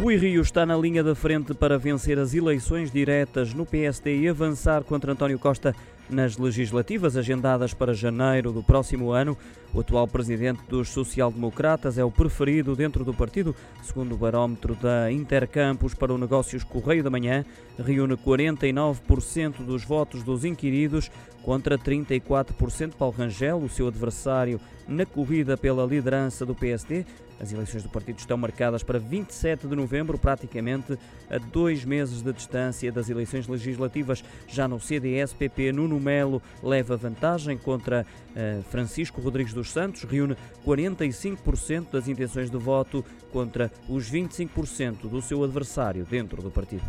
Rui Rio está na linha da frente para vencer as eleições diretas no PSD e avançar contra António Costa nas legislativas agendadas para janeiro do próximo ano. O atual presidente dos social-democratas é o preferido dentro do partido, segundo o barómetro da Intercampus para o Negócios Correio da Manhã, reúne 49% dos votos dos inquiridos contra 34% Paulo Rangel, o seu adversário na corrida pela liderança do PSD. As eleições do partido estão marcadas para 27 de novembro, praticamente a dois meses de distância das eleições legislativas. Já no CDS-PP, Nuno Melo leva vantagem contra uh, Francisco Rodrigues dos Santos, reúne 45% das intenções de voto contra os 25% do seu adversário dentro do partido.